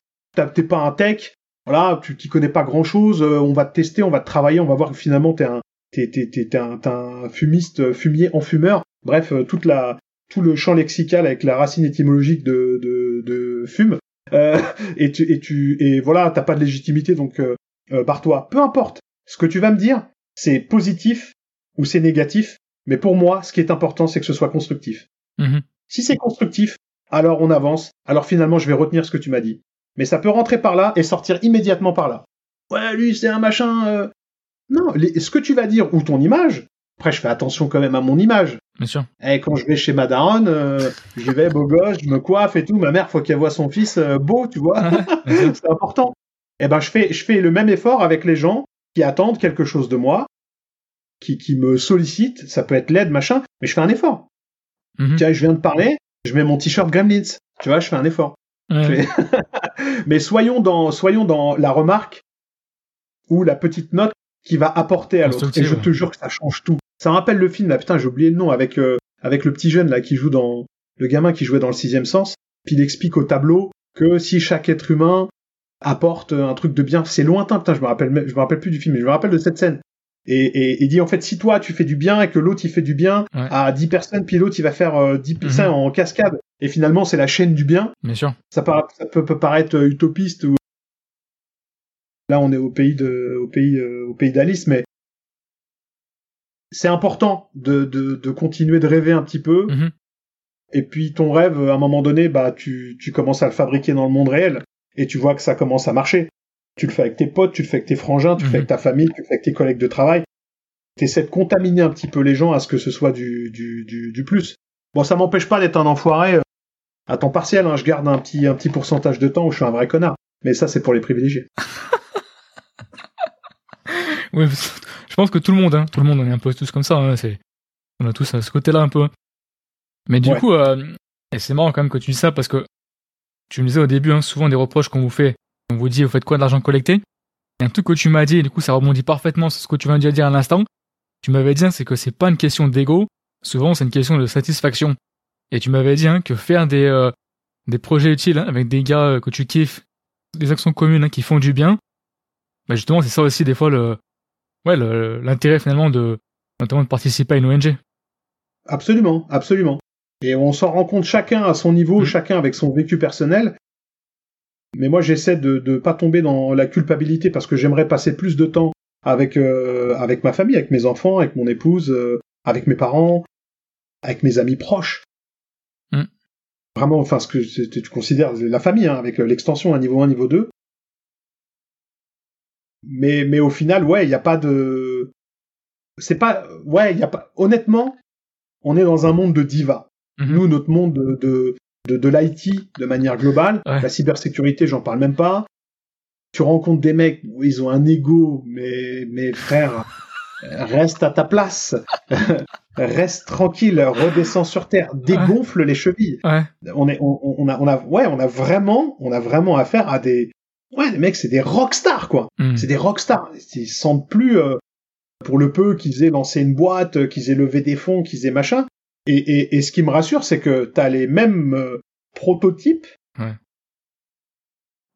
[SPEAKER 2] t'es pas un tech, voilà, tu t'y connais pas grand chose, on va te tester, on va te travailler, on va voir que finalement t'es un, t'es, t'es, t'es, t'es un, fumiste, euh, fumier, enfumeur. Bref, euh, toute la, tout le champ lexical avec la racine étymologique de, de, de fume. Euh, et tu, et tu, et voilà, t'as pas de légitimité, donc euh, euh, barre-toi. Peu importe. Ce que tu vas me dire, c'est positif ou c'est négatif. Mais pour moi, ce qui est important, c'est que ce soit constructif.
[SPEAKER 1] Mhm.
[SPEAKER 2] Si c'est constructif, alors on avance. Alors finalement, je vais retenir ce que tu m'as dit. Mais ça peut rentrer par là et sortir immédiatement par là. Ouais, lui, c'est un machin. euh. Non, les- ce que tu vas dire ou ton image. Après, je fais attention quand même à mon image.
[SPEAKER 1] Bien sûr.
[SPEAKER 2] Eh, quand je vais chez ma daronne, euh, j'y vais beau gosse, je me coiffe et tout. Ma mère, faut qu'elle voit son fils euh, beau, tu vois. C'est important. Eh ben, je fais, je fais le même effort avec les gens qui attendent quelque chose de moi, qui, qui me sollicitent. Ça peut être l'aide, machin, mais je fais un effort.
[SPEAKER 1] Mhm.
[SPEAKER 2] Tiens, je viens de parler, je mets mon t-shirt Gremlins. Tu vois, je fais un effort.
[SPEAKER 1] Ouais,
[SPEAKER 2] Je
[SPEAKER 1] ouais.
[SPEAKER 2] fais- mais soyons dans, soyons dans la remarque ou la petite note qui va apporter à l'autre. Et je te jure que ça change tout. Ça me rappelle le film là, putain, j'ai oublié le nom avec euh, avec le petit jeune là qui joue dans le gamin qui jouait dans le sixième sens. Puis il explique au tableau que si chaque être humain apporte un truc de bien, c'est lointain, putain, je me rappelle, je me rappelle plus du film, mais je me rappelle de cette scène. Et, et il dit en fait si toi tu fais du bien et que l'autre il fait du bien
[SPEAKER 1] Ouais.
[SPEAKER 2] à 10 personnes puis l'autre il va faire euh, 10
[SPEAKER 1] Mhm.
[SPEAKER 2] ça en cascade et finalement c'est la chaîne du bien
[SPEAKER 1] Bien sûr.
[SPEAKER 2] ça, para- ça peut, peut paraître euh, utopiste ou là on est au pays de au pays euh, au pays d'Alice mais c'est important de, de, de continuer de rêver un petit peu
[SPEAKER 1] Mhm.
[SPEAKER 2] et puis ton rêve à un moment donné bah tu, tu commences à le fabriquer dans le monde réel et tu vois que ça commence à marcher tu le fais avec tes potes tu le fais avec tes frangins tu le
[SPEAKER 1] Mhm.
[SPEAKER 2] fais avec ta famille tu le fais avec tes collègues de travail t'essaies de contaminer un petit peu les gens à ce que ce soit du, du, du, du plus. Bon, ça m'empêche pas d'être un enfoiré euh, à temps partiel, hein. je garde un petit, un petit pourcentage de temps où je suis un vrai connard. Mais ça, c'est pour les privilégiés.
[SPEAKER 1] oui, pense que tout le monde, hein, tout le monde, on est un peu tous comme ça. Hein, c'est, on a tous à ce côté-là un peu. Mais du coup, euh, et c'est marrant quand même que tu dis ça parce que tu me disais au début, hein, souvent des reproches qu'on vous fait, on vous dit, vous faites quoi de l'argent collecté? Et un truc que tu m'as dit, et du coup, ça rebondit parfaitement sur ce que tu viens de dire à l'instant. Tu m'avais dit, hein, c'est que c'est pas une question d'ego, souvent c'est une question de satisfaction. Et tu m'avais dit que faire des, euh, des projets utiles avec des gars euh, que tu kiffes, des actions communes qui font du bien, bah justement c'est ça aussi des fois le ouais l'intérêt finalement de notamment de participer à une ONG.
[SPEAKER 2] Absolument, absolument. Et on s'en rend compte chacun à son niveau, mmh. chacun avec son vécu personnel. Mais moi j'essaie de ne pas tomber dans la culpabilité parce que j'aimerais passer plus de temps avec euh, avec ma famille, avec mes enfants, avec mon épouse, avec mes parents, avec mes amis proches vraiment, enfin, ce que tu considères la famille, hein, avec l'extension à niveau 1, niveau 2. Mais, mais au final, ouais, il n'y a pas de. C'est pas. Ouais, il y a pas. Honnêtement, on est dans un monde de diva. Mhm. Nous, notre monde de, de, de, de l'IT, de manière globale, la cybersécurité, j'en parle même pas. Tu rencontres des mecs où ils ont un ego, mais, mais frère, reste à ta place. reste tranquille, redescend sur terre, dégonfle les chevilles. On est, on, a, on a, ouais, on a vraiment, on a vraiment affaire à des, ouais, les mecs, c'est des rockstars quoi. Hmm. C'est des rockstars. Ils sentent plus, euh, pour le peu qu'ils aient lancé une boîte, qu'ils aient levé des fonds, qu'ils aient machin. Et, et, ce qui me rassure, c'est que t'as les mêmes euh, prototypes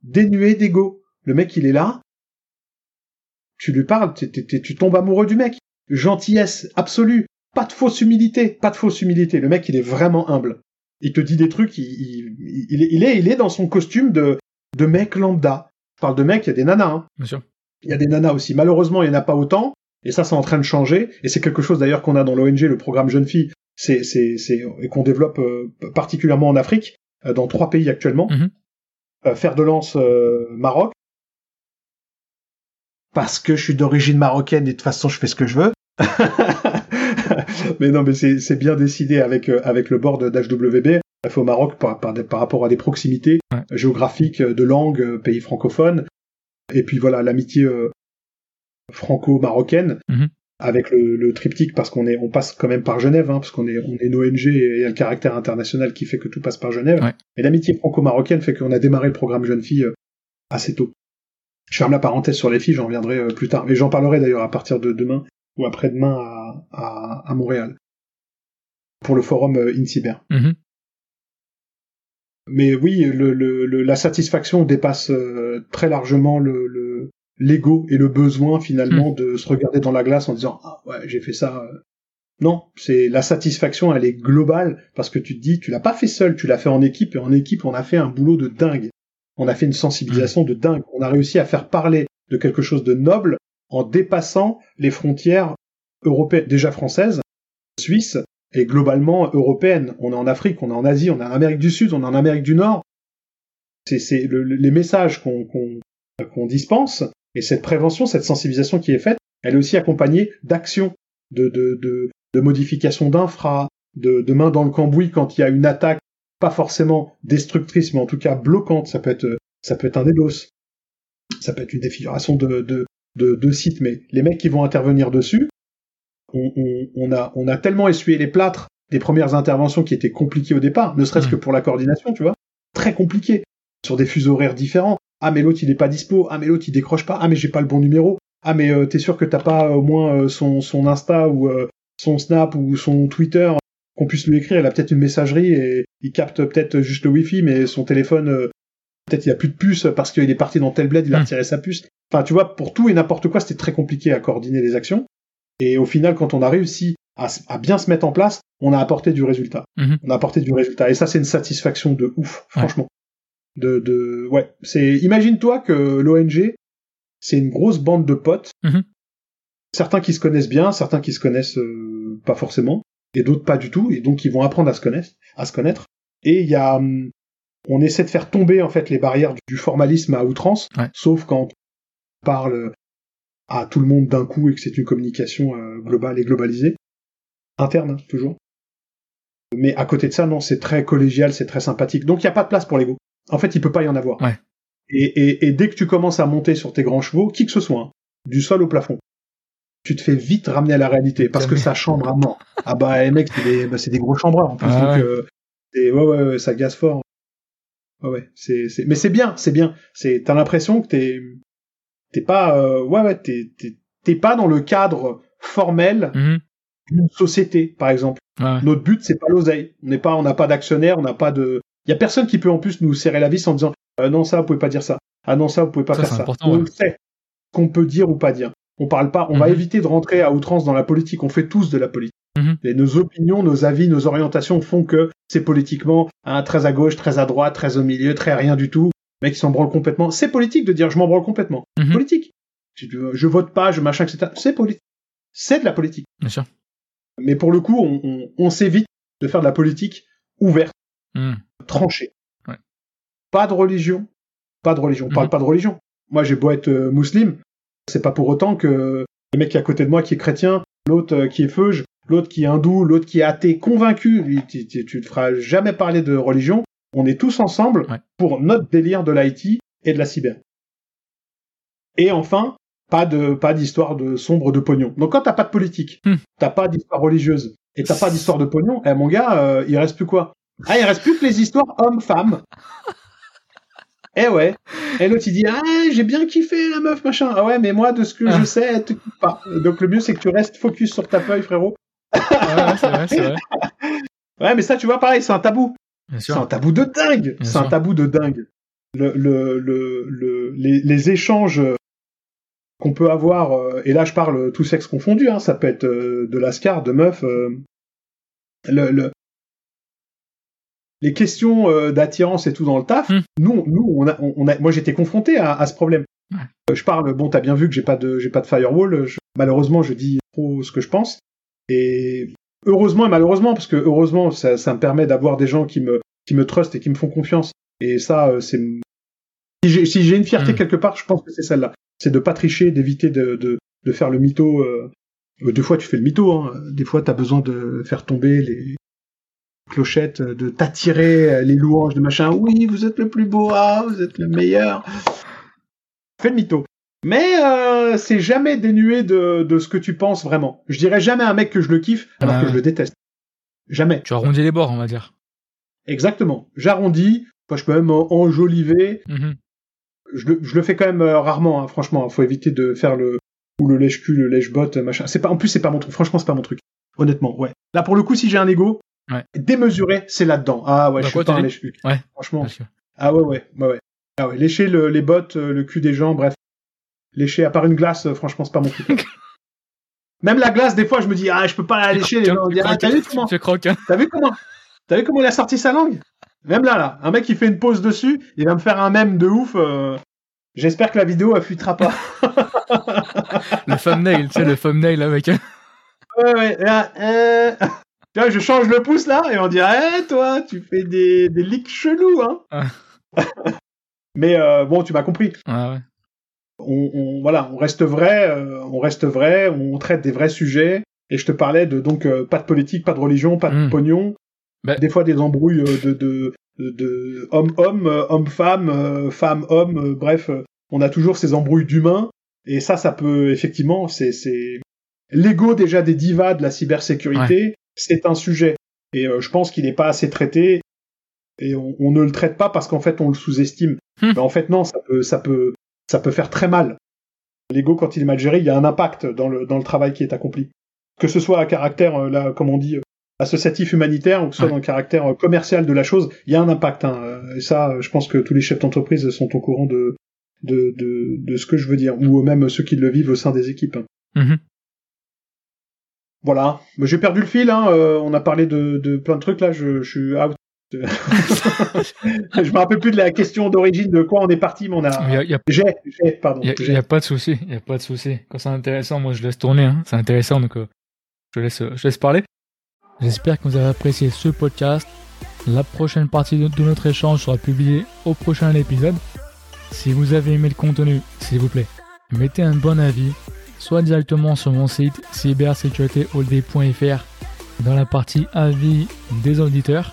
[SPEAKER 2] dénués d'ego. Le mec, il est là. Tu lui parles, tu tombes amoureux du mec. Gentillesse absolue. Pas de fausse humilité, pas de fausse humilité. Le mec, il est vraiment humble. Il te dit des trucs, il, il, il, est, il est dans son costume de, de mec lambda. Je parle de mec, il y a des nanas. Hein.
[SPEAKER 1] Bien sûr.
[SPEAKER 2] Il y a des nanas aussi. Malheureusement, il n'y en a pas autant. Et ça, c'est en train de changer. Et c'est quelque chose d'ailleurs qu'on a dans l'ONG, le programme Jeune Fille, c'est, c'est, c'est, et qu'on développe euh, particulièrement en Afrique, euh, dans trois pays actuellement. Mm faire de lance Maroc. Parce que je suis d'origine marocaine et de toute façon, je fais ce que je veux. mais non, mais c'est bien décidé avec, euh, avec le board d'HWB. Fait au Maroc par, par, par, rapport à des proximités géographiques, euh, de langue, euh, pays francophone. Et puis voilà, l'amitié franco-marocaine. Mhm. avec le, le, triptyque parce qu'on est on passe quand même par Genève hein, parce qu'on est on est une ONG et il y a le caractère international qui fait que tout passe par Genève et l'amitié franco-marocaine fait qu'on a démarré le programme jeune fille assez tôt je ferme la parenthèse sur les filles j'en reviendrai plus tard mais j'en parlerai d'ailleurs à partir de demain ou après-demain à, à, à, Montréal pour le forum euh, InCyber. Mm-hmm. Mais oui, le, le, la satisfaction dépasse euh, très largement le l'ego et le besoin finalement mm. de se regarder dans la glace en disant ah ouais j'ai fait ça. Euh. Non, c'est la satisfaction, elle est globale parce que tu te dis tu l'as pas fait seul, tu l'as fait en équipe et en équipe on a fait un boulot de dingue. On a fait une sensibilisation de dingue. On a réussi à faire parler de quelque chose de noble en dépassant les frontières européennes, déjà françaises, suisses, et globalement européennes. On est en Afrique, on est en Asie, on est en Amérique du Sud, on est en Amérique du Nord. C'est les messages qu'on dispense, et cette prévention, cette sensibilisation qui est faite, elle est aussi accompagnée d'actions, de, de, de, modifications d'infra, de, de main dans le cambouis quand il y a une attaque, pas forcément destructrice, mais en tout cas bloquante. Ça peut être, ça peut être un DDoS, ça peut être une défiguration de, de, de, de sites, mais les mecs qui vont intervenir dessus, on, on, on, a, on a tellement essuyé les plâtres des premières interventions qui étaient compliquées au départ, ne serait-ce que pour la coordination, tu vois, très compliqué, sur des fuseaux horaires différents. Ah mais l'autre il est pas dispo, ah mais l'autre il décroche pas, ah mais j'ai pas le bon numéro, ah mais euh, t'es sûr que t'as pas au moins euh, son, son Insta ou euh, son Snap ou son Twitter qu'on puisse lui écrire, il a peut-être une messagerie et il capte peut-être juste le Wi-Fi, mais son téléphone peut-être il a plus de puce parce qu'il est parti dans tel bled, il a hmm. retiré sa puce. Enfin, tu vois, pour tout et n'importe quoi, c'était très compliqué à coordonner les actions. Et au final, quand on a réussi à, bien se mettre en place, on a apporté du résultat. Mhm. On a apporté du résultat. Et ça, c'est une satisfaction de ouf, franchement. De, de, ouais. C'est, imagine-toi que l'ONG, c'est une grosse bande de potes. Mhm. Certains qui se connaissent bien, certains qui se connaissent euh, pas forcément, et d'autres pas du tout, et donc ils vont apprendre à se connaître, à se connaître. Et il y a, hum, on essaie de faire tomber en fait les barrières du formalisme à outrance, sauf quand on parle à tout le monde d'un coup et que c'est une communication euh, globale et globalisée. Interne, hein, toujours. Mais à côté de ça, non, c'est très collégial, c'est très sympathique. Donc il n'y a pas de place pour l'ego. En fait, il peut pas y en avoir.
[SPEAKER 1] Ouais.
[SPEAKER 2] Et, et, et, dès que tu commences à monter sur tes grands chevaux, qui que ce soit, hein, du sol au plafond, tu te fais vite ramener à la réalité parce que ça chambre à mort. Ah bah les mecs, c'est des, bah, des gros chambreurs en plus.
[SPEAKER 1] Ah
[SPEAKER 2] donc, euh, ouais. ouais, ouais, ça gaze fort. Ouais, ouais, c'est, c'est, mais c'est bien, c'est bien. C'est, t'as l'impression que t'es, t'es pas, euh, ouais, ouais, t'es, t'es, t'es pas dans le cadre formel
[SPEAKER 1] Mhm.
[SPEAKER 2] d'une société, par exemple.
[SPEAKER 1] Ouais.
[SPEAKER 2] Notre but, c'est pas l'oseille. On n'est pas, on n'a pas d'actionnaire, on n'a pas de. Il y a personne qui peut en plus nous serrer la vis en disant euh, non ça, vous pouvez pas dire ça. Ah non ça, vous pouvez pas
[SPEAKER 1] Ça,
[SPEAKER 2] faire
[SPEAKER 1] c'est
[SPEAKER 2] ça.
[SPEAKER 1] important,
[SPEAKER 2] on
[SPEAKER 1] ouais.
[SPEAKER 2] sait qu'on peut dire ou pas dire. On parle pas. On va
[SPEAKER 1] Mhm.
[SPEAKER 2] éviter de rentrer à outrance dans la politique. On fait tous de la politique.
[SPEAKER 1] Mhm.
[SPEAKER 2] Et nos opinions, nos avis, nos orientations font que c'est politiquement hein, très à gauche, très à droite, très au milieu, très rien du tout. Qui s'en branlent complètement. C'est politique de dire je m'en branle complètement.
[SPEAKER 1] Mhm.
[SPEAKER 2] Politique. Je vote pas, je machin, etc. C'est politique. C'est de la politique.
[SPEAKER 1] Bien sûr.
[SPEAKER 2] Mais pour le coup, on, on, on s'évite de faire de la politique ouverte,
[SPEAKER 1] Mhm.
[SPEAKER 2] tranchée.
[SPEAKER 1] Ouais.
[SPEAKER 2] Pas de religion. Pas de religion. On parle
[SPEAKER 1] Mhm.
[SPEAKER 2] pas de religion. Moi, j'ai beau être euh, musulman, c'est pas pour autant que le mec qui est à côté de moi qui est chrétien, l'autre euh, qui est feuge, l'autre qui est hindou, l'autre qui est athée, convaincu, lui, tu, tu, tu te feras jamais parler de religion. On est tous ensemble
[SPEAKER 1] Ouais.
[SPEAKER 2] pour notre délire de l'IT et de la cyber. Et enfin, pas de pas d'histoire de sombre de pognon. Donc quand t'as pas de politique,
[SPEAKER 1] Hmm.
[SPEAKER 2] t'as pas d'histoire religieuse et t'as pas d'histoire de pognon, eh mon gars, euh, il reste plus quoi? Ah, il reste plus que les histoires hommes-femmes. Eh ouais. Et l'autre il dit ah j'ai bien kiffé la meuf machin. Ah ouais mais moi de ce que
[SPEAKER 1] Ah.
[SPEAKER 2] je sais elle te kiffe pas. Donc le mieux c'est que tu restes focus sur ta feuille frérot.
[SPEAKER 1] Ouais, ouais, c'est vrai, c'est vrai.
[SPEAKER 2] Ouais mais ça tu vois pareil c'est un tabou. C'est un tabou de dingue. C'est un tabou de dingue. Le, le, le, le- les, les échanges euh, qu'on peut avoir, euh, et là je parle tout sexe confondu, hein, ça peut être euh, de l'ascar, de meuf. le, le- les questions d'attirance et tout dans le taf.
[SPEAKER 1] Hmm.
[SPEAKER 2] Nous, nous, on a, on a, moi j'étais confronté à, à ce problème.
[SPEAKER 1] Ouais.
[SPEAKER 2] Je parle, bon, t'as bien vu que j'ai pas de, j'ai pas de firewall. je- malheureusement, je dis trop ce que je pense. Et heureusement et malheureusement, parce que heureusement, ça, ça me permet d'avoir des gens qui me, qui me trustent et qui me font confiance. Et ça, euh, c'est si j'ai si j'ai une fierté
[SPEAKER 1] Mm.
[SPEAKER 2] quelque part, je pense que c'est celle-là. C'est de pas tricher, d'éviter de, de, de faire le mytho. Euh... euh, Des fois, tu fais le mytho. Hein. Des fois, t'as besoin de faire tomber les clochettes, de t'attirer les louanges de machin. Oui, vous êtes le plus beau. Ah, vous êtes le meilleur. Fais le mytho. Mais euh, c'est jamais dénué de, de ce que tu penses vraiment. Je dirais jamais à un mec que je le kiffe alors
[SPEAKER 1] Ouais,
[SPEAKER 2] que
[SPEAKER 1] ouais.
[SPEAKER 2] je le déteste. Jamais.
[SPEAKER 1] Tu arrondis les bords, on va dire.
[SPEAKER 2] Exactement. J'arrondis. Je peux même en- enjoliver.
[SPEAKER 1] Mhm.
[SPEAKER 2] je le, je le fais quand même euh, rarement, hein, franchement. Faut éviter de faire le ou le lèche-cul, le lèche-botte, machin. C'est pas, en plus, c'est pas mon truc. Franchement, c'est pas mon truc. Honnêtement, ouais. Là, pour le coup, si j'ai un ego
[SPEAKER 1] Ouais.
[SPEAKER 2] démesuré, c'est là-dedans. Ah ouais,
[SPEAKER 1] Bah
[SPEAKER 2] je
[SPEAKER 1] quoi,
[SPEAKER 2] suis pas un lèche-cul.
[SPEAKER 1] Ouais.
[SPEAKER 2] Franchement. Ah ouais, ouais, ouais, ouais. Ah ouais, lécher le- les bottes, euh, le cul des gens, bref. Lécher à part une glace, euh, franchement, c'est pas mon truc. Même la glace, des fois, je me dis, ah, je peux pas la lécher. Les gens ah, t'as vu comment. T'as vu comment T'as vu comment il a sorti sa langue Même là, là, un mec qui fait une pause dessus, il va me faire un mème de ouf. euh, J'espère que la vidéo fuitera pas.
[SPEAKER 1] Le thumbnail, tu sais, le thumbnail avec.
[SPEAKER 2] ouais, ouais. Là, euh, Tu vois, je change le pouce là et on dirait, eh, toi, tu fais des, des leaks chelous, hein.
[SPEAKER 1] Ah.
[SPEAKER 2] Mais euh, bon, tu m'as compris.
[SPEAKER 1] Ouais, ouais.
[SPEAKER 2] On, on- voilà, on reste vrai, euh, on reste vrai, on traite des vrais sujets. Et je te parlais de donc euh, pas de politique, pas de religion, pas de
[SPEAKER 1] Mm.
[SPEAKER 2] pognon.
[SPEAKER 1] Bah-
[SPEAKER 2] Des fois des embrouilles euh, de de de, de homme-homme, homme-femme, femme-homme. bref, on a toujours ces embrouilles d'humains. Et ça, ça peut effectivement, c'est c'est l'ego déjà des divas de la cybersécurité. C'est un sujet. Et euh, je pense qu'il n'est pas assez traité. Et on, on ne le traite pas parce qu'en fait on le sous-estime.
[SPEAKER 1] Hmm.
[SPEAKER 2] Mais en fait non, ça peut ça peut ça peut faire très mal. L'ego, quand il est mal géré, il y a un impact dans le, dans le travail qui est accompli. Que ce soit à caractère, euh, là, comme on dit, euh, associatif humanitaire, ou que ce soit dans le caractère euh, commercial de la chose, il y a un impact. Hein. Et ça, je pense que tous les chefs d'entreprise sont au courant de, de, de, de ce que je veux dire, ou même ceux qui le vivent au sein des équipes.
[SPEAKER 1] Mhm.
[SPEAKER 2] Voilà. Mais J'ai perdu le fil, hein. on a parlé de, de plein de trucs, là, je, je suis out. je me rappelle plus de la question d'origine de quoi on est parti, mais on a...
[SPEAKER 1] y a, il y a-
[SPEAKER 2] J'ai, j'ai, pardon.
[SPEAKER 1] il y a- pas de souci, il y a pas de souci. Quand c'est intéressant, moi je laisse tourner, hein. c'est intéressant donc euh, je laisse, euh, je laisse parler. J'espère que vous avez apprécié ce podcast. La prochaine partie de, de notre échange sera publiée au prochain épisode. Si vous avez aimé le contenu, s'il vous plaît, mettez un bon avis, soit directement sur mon site cybersécuritéhold.fr dans la partie avis des auditeurs